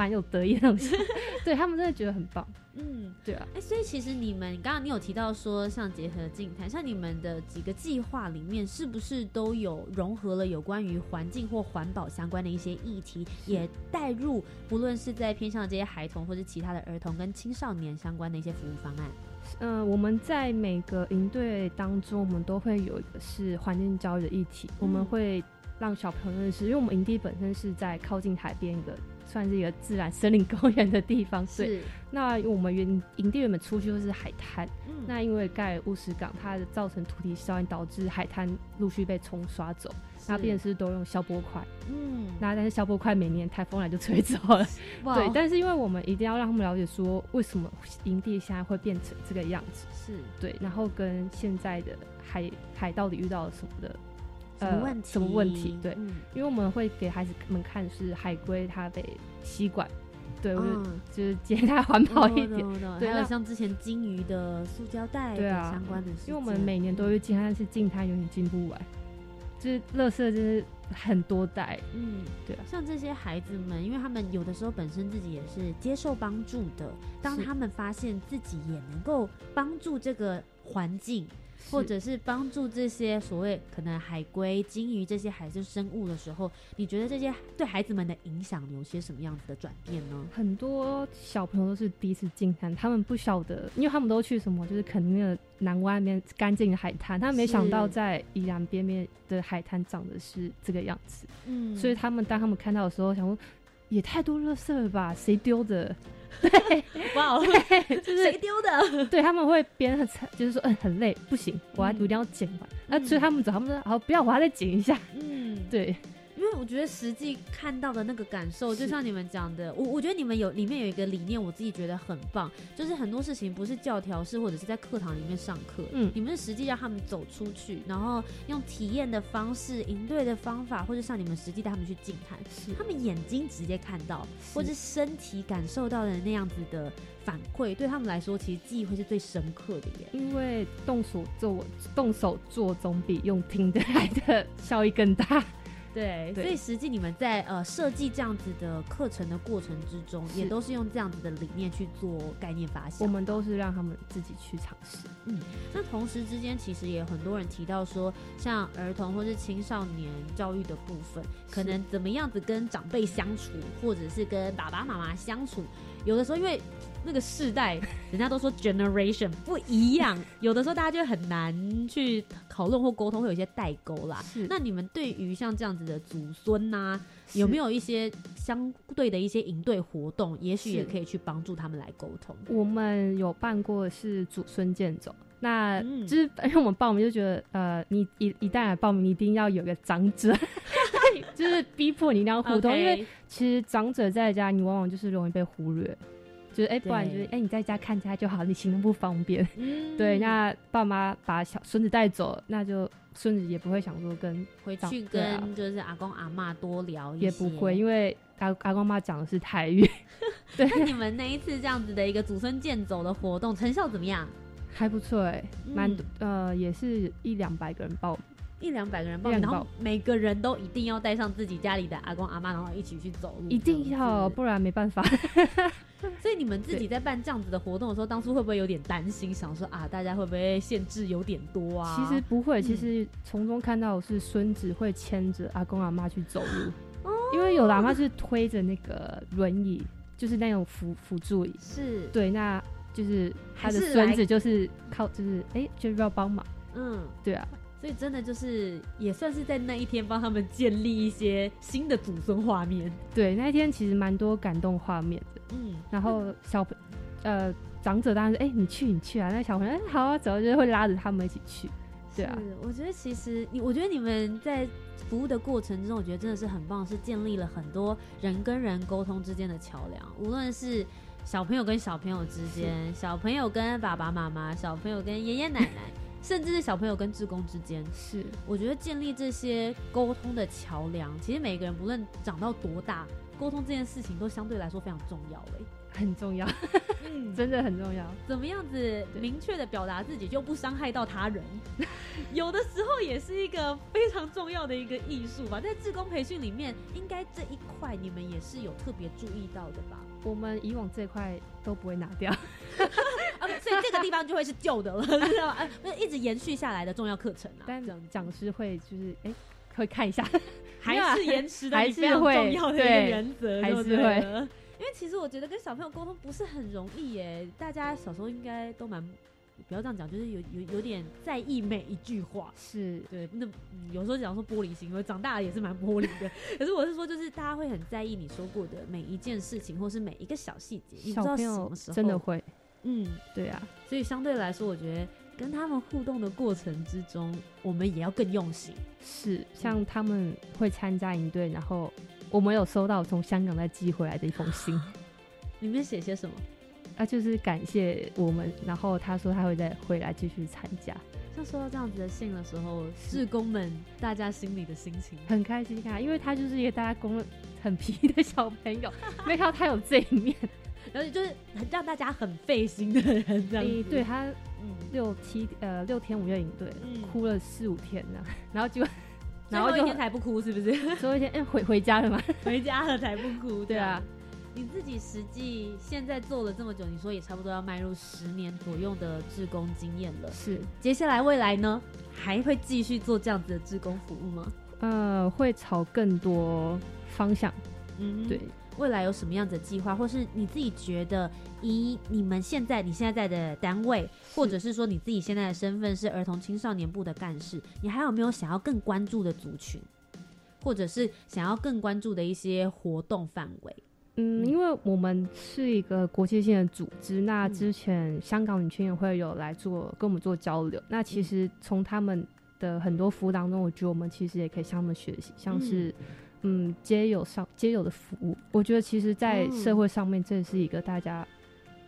S2: 蛮有得意的东西，*laughs* 对他们真的觉得很棒。嗯，对啊。
S1: 哎，所以其实你们刚刚你有提到说，像结合静态，像你们的几个计划里面，是不是都有融合了有关于环境或环保相关的一些议题，也带入，不论是在偏向这些孩童或者其他的儿童跟青少年相关的一些服务方案。
S2: 嗯，我们在每个营队当中，我们都会有一个是环境教育的议题，我们会让小朋友认识，因为我们营地本身是在靠近海边一个。算是一个自然森林公园的地方。
S1: 是。
S2: 那我们原营地原本出去就是海滩，嗯，那因为盖乌石港，它造成土地效应，导致海滩陆续被冲刷走。那便是都用消波块，嗯，那但是消波块每年台风来就吹走了，对。但是因为我们一定要让他们了解说，为什么营地现在会变成这个样子，
S1: 是
S2: 对。然后跟现在的海海到底遇到了什么的
S1: 什么问题？
S2: 什么问题？对，因为我们会给孩子们看是海龟它被吸管，对，我就就是接它环保一点，
S1: 对。还有像之前金鱼的塑胶袋
S2: 对啊
S1: 相关的，
S2: 因为我们每年都会进，但是进它永远进不完。就是乐色，就是很多袋，嗯，对啊。
S1: 像这些孩子们，因为他们有的时候本身自己也是接受帮助的，当他们发现自己也能够帮助这个环境。或者是帮助这些所谓可能海龟、鲸鱼这些海生生物的时候，你觉得这些对孩子们的影响有些什么样子的转变呢？
S2: 很多小朋友都是第一次进滩，他们不晓得，因为他们都去什么，就是肯定的南湾那边干净的海滩，他们没想到在宜兰边边的海滩长的是这个样子。嗯，所以他们当他们看到的时候，想说也太多垃圾了吧？谁丢的？*laughs* 对，
S1: 哇，*laughs*
S2: 就是
S1: 谁丢的？*laughs*
S2: 对他们会编很就是说，嗯，很累，不行，我还一定要剪完。那所以他们走，他们说，好，不要，我还再剪一下。嗯，对。
S1: 因为我觉得实际看到的那个感受，就像你们讲的，我我觉得你们有里面有一个理念，我自己觉得很棒，就是很多事情不是教条式或者是在课堂里面上课，嗯，你们是实际让他们走出去，然后用体验的方式、应对的方法，或者像你们实际带他们去静谈，是他们眼睛直接看到，或者身体感受到的那样子的反馈，对他们来说，其实记忆会是最深刻的耶。
S2: 因为动手做，动手做总比用听的来的效益更大。
S1: 对，所以实际你们在呃设计这样子的课程的过程之中，也都是用这样子的理念去做概念发现。
S2: 我们都是让他们自己去尝试。
S1: 嗯，那同时之间其实也有很多人提到说，像儿童或是青少年教育的部分，可能怎么样子跟长辈相处，或者是跟爸爸妈妈相处，有的时候因为。那个世代，人家都说 generation 不一样，*laughs* 有的时候大家就很难去讨论或沟通，会有一些代沟啦。是，那你们对于像这样子的祖孙呐，有没有一些相对的一些营队活动，也许也可以去帮助他们来沟通？
S2: 我们有办过是祖孙健走，那就是 *laughs* 因为我们报名就觉得，呃，你一一旦来报名，你一定要有个长者，*laughs* 就是逼迫你一定要互动，因为其实长者在家，你往往就是容易被忽略。就是哎，不然就是哎，你在家看家就好，你行动不方便。嗯，对，那爸妈把小孙子带走，那就孙子也不会想说跟
S1: 回去跟就是阿公阿妈多聊一
S2: 些，也不会，因为阿阿公妈讲的是台语。*laughs* 对，
S1: 那你们那一次这样子的一个祖孙健走的活动，成效怎么样？
S2: 还不错哎，蛮呃，也是一两百个人报。
S1: 一两百个人报名，然后每个人都一定要带上自己家里的阿公阿妈，然后一起去走路。
S2: 一定要，不然没办法。*laughs* *laughs*
S1: 所以你们自己在办这样子的活动的时候，当初会不会有点担心，想说啊，大家会不会限制有点多啊？
S2: 其实不会，其实从中看到是孙子会牵着阿公阿妈去走路，哦因为有的阿妈是推着那个轮椅，就是那种辅辅助椅。
S1: 是
S2: 对，那就是他的孙子就是靠，就是哎，就是要帮忙。嗯，对啊。
S1: 所以真的就是也算是在那一天帮他们建立一些新的祖孙画面。
S2: 对，那一天其实蛮多感动画面的。嗯，然后小朋呃长者当然是哎你去你去啊，那小朋友哎好啊走，就会拉着他们一起去。对啊，
S1: 我觉得其实你我觉得你们在服务的过程中，我觉得真的是很棒，是建立了很多人跟人沟通之间的桥梁，无论是小朋友跟小朋友之间，小朋友跟爸爸妈妈，小朋友跟爷爷奶奶。甚至是小朋友跟志工之间，
S2: 是。
S1: 我觉得建立这些沟通的桥梁，其实每个人不论长到多大，沟通这件事情都相对来说非常重要诶，
S2: 很重要，嗯，*laughs* 真的很重要。
S1: 怎么样子明确的表达自己，就不伤害到他人，*laughs* 有的时候也是一个非常重要的一个艺术吧。在志工培训里面，应该这一块你们也是有特别注意到的吧？
S2: 我们以往这块都不会拿掉。*laughs*
S1: 啊，所以这个地方就会是旧的了，知道吗？一直延续下来的重要课程啊。
S2: 但讲讲师会就是哎，会看一下，*laughs*
S1: 还是延迟的，
S2: 还是会
S1: 重要的一个原则，
S2: 还是会。
S1: 因为其实我觉得跟小朋友沟通不是很容易耶，大家小时候应该都蛮不要这样讲，就是有有有点在意每一句话。
S2: 是
S1: 对，那有时候讲说玻璃心，因为长大了也是蛮玻璃的。*laughs* 可是我是说，就是大家会很在意你说过的每一件事情，或是每一个小细节。你知道什么时候
S2: 真的会？
S1: 嗯，
S2: 对啊。
S1: 所以相对来说，我觉得跟他们互动的过程之中，我们也要更用心。
S2: 是，像他们会参加营队，然后我们有收到从香港再寄回来的一封信，*laughs*
S1: 里面写些什么？
S2: 啊，就是感谢我们，然后他说他会再回来继续参加。
S1: 像收到这样子的信的时候，志工们大家心里的心情
S2: 很开心啊，因为他就是一个大家公很皮的小朋友，*laughs* 没看到他有这一面，
S1: 然后就是让大家很费心的人这样子。
S2: 对他，六七呃六天五月营队，哭了四五天呢，*laughs* 然后就 *laughs*
S1: 然后一天才不哭是不是？*laughs*
S2: 最后一天，哎回回家了吗？
S1: 回家了才不哭，
S2: 对啊。
S1: 你自己实际现在做了这么久，你说也差不多要迈入十年左右的志工经验了。
S2: 是，
S1: 接下来未来呢，还会继续做这样子的志工服务吗？
S2: 呃，会朝更多方向。嗯，对。
S1: 未来有什么样子的计划，或是你自己觉得，以你们现在你现在在的单位，或者是。说你自己现在的身份是儿童青少年部的干事，你还有没有想要更关注的族群，或者是想要更关注的一些活动范围？
S2: 嗯，因为我们是一个国际性的组织，那之前香港女青年会有来做跟我们做交流。那其实从他们的很多服务当中，我觉得我们其实也可以向他们学习，像是嗯街友上皆有的服务。我觉得其实，在社会上面，这是一个大家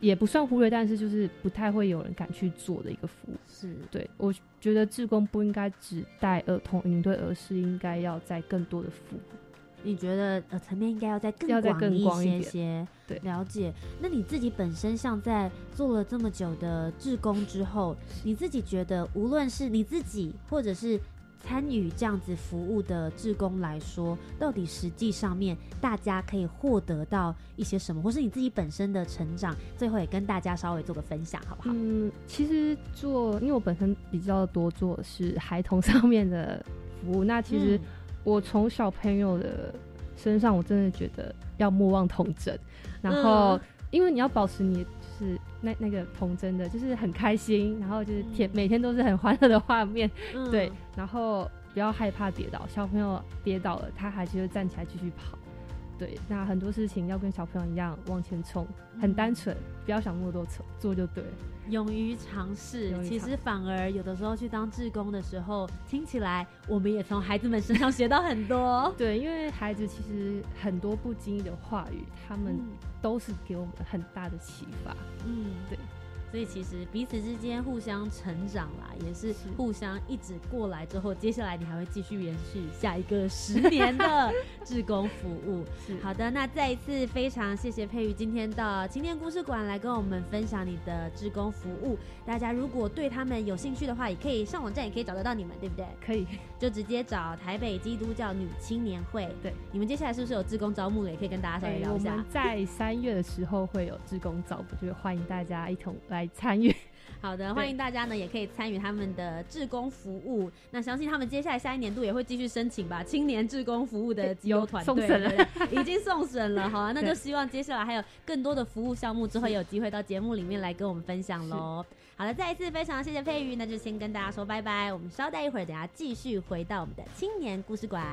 S2: 也不算忽略，但是就是不太会有人敢去做的一个服务。
S1: 是
S2: 对，我觉得志工不应该只带儿童营队，而是应该要在更多的服务。
S1: 你觉得呃层面应该要再更
S2: 广
S1: 一些些，
S2: 对，
S1: 了解。那你自己本身像在做了这么久的志工之后，你自己觉得无论是你自己或者是参与这样子服务的志工来说，到底实际上面大家可以获得到一些什么，或是你自己本身的成长，最后也跟大家稍微做个分享，好不好？
S2: 嗯，其实做，因为我本身比较多做是孩童上面的服务，那其实。我从小朋友的身上，我真的觉得要莫忘童真。然后，因为你要保持你就是那那个童真的，就是很开心，然后就是天每天都是很欢乐的画面，对。然后不要害怕跌倒，小朋友跌倒了，他还是会站起来继续跑。对，那很多事情要跟小朋友一样往前冲，很单纯，不要想那么多，做做就对。
S1: 勇于尝试，其实反而有的时候去当志工的时候，听起来我们也从孩子们身上学到很多。*laughs*
S2: 对，因为孩子其实很多不经意的话语，他们都是给我们很大的启发。嗯，对。
S1: 所以其实彼此之间互相成长啦，也是互相一直过来之后，接下来你还会继续延续下一个十 *laughs* 年的志工服务。好的，那再一次非常谢谢佩瑜今天到青年故事馆来跟我们分享你的志工服务。大家如果对他们有兴趣的话，也可以上网站，也可以找得到你们，对不对？
S2: 可以，*laughs*
S1: 就直接找台北基督教女青年会。
S2: 对，
S1: 你们接下来是不是有志工招募了？也可以跟大家稍微聊一下。
S2: 我们在三月的时候会有志工招募，就是欢迎大家一同来。参与，*laughs*
S1: 好的，欢迎大家呢，也可以参与他们的志工服务。那相信他们接下来下一年度也会继续申请吧。青年志工服务的机构团队已经送审了，*laughs* 好啊，那就希望接下来还有更多的服务项目，之后有机会到节目里面来跟我们分享喽。好了，再一次非常谢谢佩瑜，那就先跟大家说拜拜。我们稍待一会儿，等下继续回到我们的青年故事馆。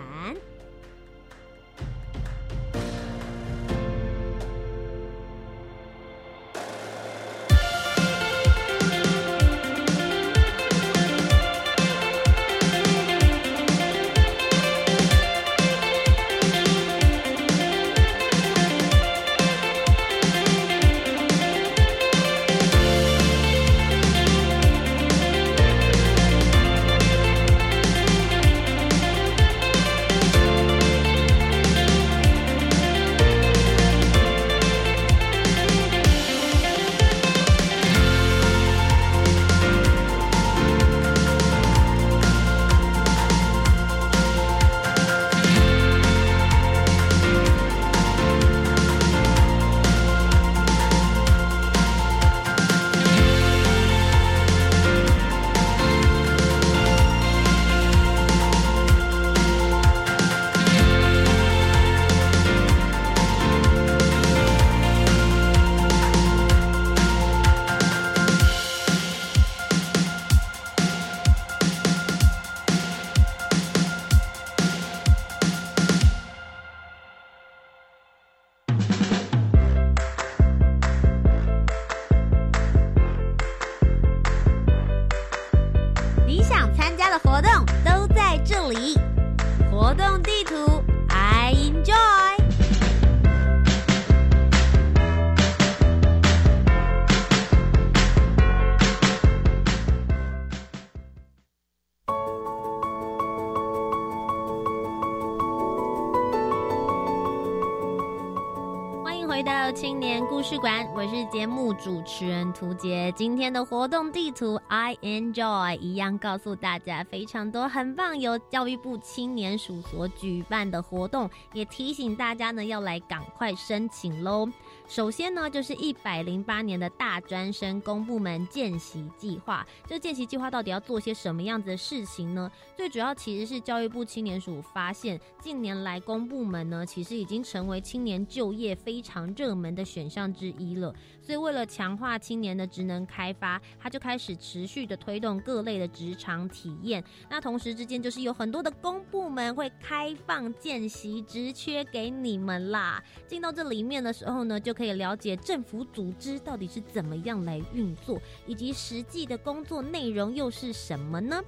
S1: 回到青年故事馆，我是节目主持人涂杰。今天的活动地图 I enjoy 一样告诉大家非常多很棒，由教育部青年署所举办的活动，也提醒大家呢要来赶快申请喽。首先呢，就是一百零八年的大专生公部门见习计划。这见习计划到底要做些什么样子的事情呢？最主要其实是教育部青年署发现，近年来公部门呢，其实已经成为青年就业非常热门的选项之一了。所以为了强化青年的职能开发，他就开始持续的推动各类的职场体验。那同时之间，就是有很多的公部门会开放见习职缺给你们啦。进到这里面的时候呢，就可以了解政府组织到底是怎么样来运作，以及实际的工作内容又是什么呢？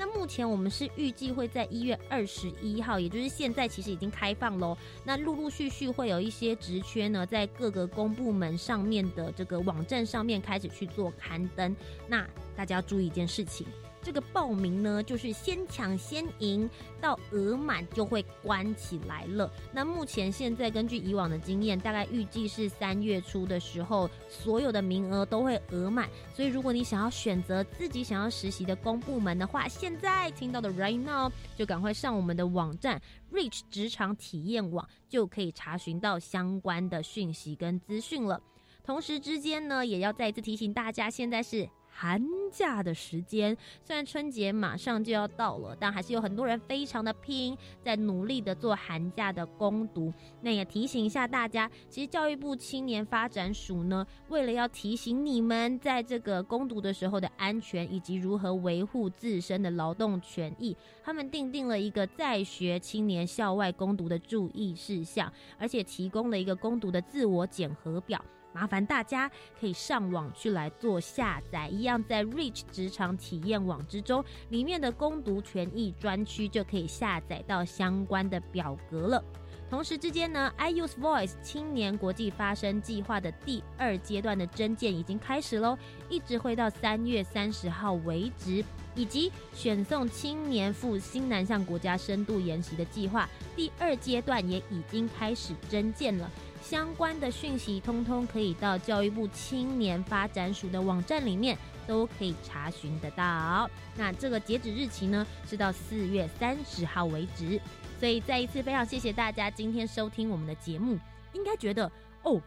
S1: 那目前我们是预计会在一月二十一号，也就是现在，其实已经开放喽。那陆陆续续会有一些职缺呢，在各个公部门上面的这个网站上面开始去做刊登。那大家要注意一件事情。这个报名呢，就是先抢先赢，到额满就会关起来了。那目前现在根据以往的经验，大概预计是三月初的时候，所有的名额都会额满。所以如果你想要选择自己想要实习的公部门的话，现在听到的 right now 就赶快上我们的网站 Reach 职场体验网，就可以查询到相关的讯息跟资讯了。同时之间呢，也要再一次提醒大家，现在是。寒假的时间，虽然春节马上就要到了，但还是有很多人非常的拼，在努力的做寒假的攻读。那也提醒一下大家，其实教育部青年发展署呢，为了要提醒你们在这个攻读的时候的安全，以及如何维护自身的劳动权益，他们定定了一个在学青年校外攻读的注意事项，而且提供了一个攻读的自我检核表。麻烦大家可以上网去来做下载，一样在 Reach 职场体验网之中，里面的攻读权益专区就可以下载到相关的表格了。同时之间呢，I Use Voice 青年国际发声计划的第二阶段的征件已经开始喽，一直会到三月三十号为止，以及选送青年赴新南向国家深度研习的计划第二阶段也已经开始征件了。相关的讯息，通通可以到教育部青年发展署的网站里面都可以查询得到。那这个截止日期呢，是到四月三十号为止。所以再一次非常谢谢大家今天收听我们的节目，应该觉得哦。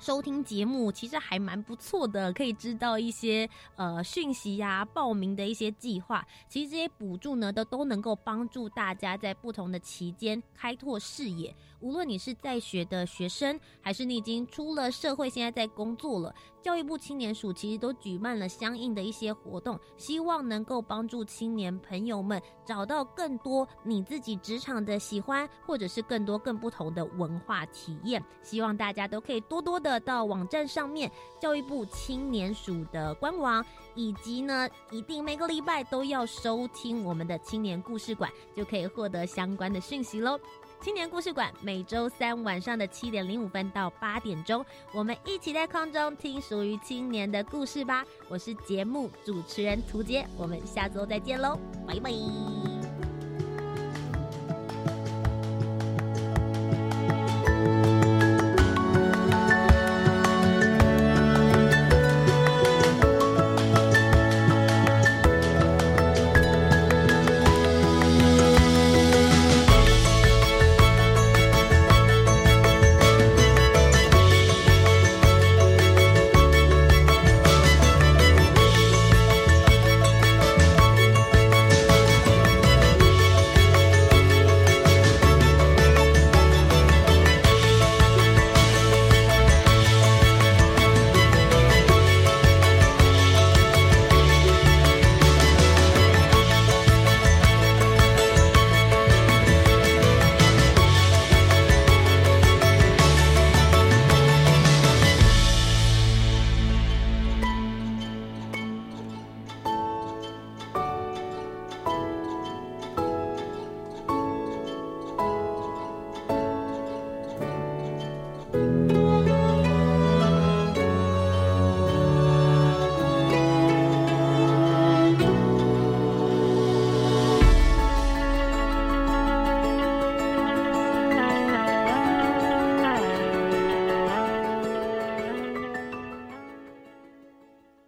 S1: 收听节目其实还蛮不错的，可以知道一些呃讯息呀、报名的一些计划。其实这些补助呢，都都能够帮助大家在不同的期间开拓视野。无论你是在学的学生，还是你已经出了社会，现在在工作了。教育部青年署其实都举办了相应的一些活动，希望能够帮助青年朋友们找到更多你自己职场的喜欢，或者是更多更不同的文化体验。希望大家都可以多多的到网站上面，教育部青年署的官网，以及呢，一定每个礼拜都要收听我们的青年故事馆，就可以获得相关的讯息喽。青年故事馆每周三晚上的七点零五分到八点钟，我们一起在空中听属于青年的故事吧。我是节目主持人涂杰，我们下周再见喽，拜拜。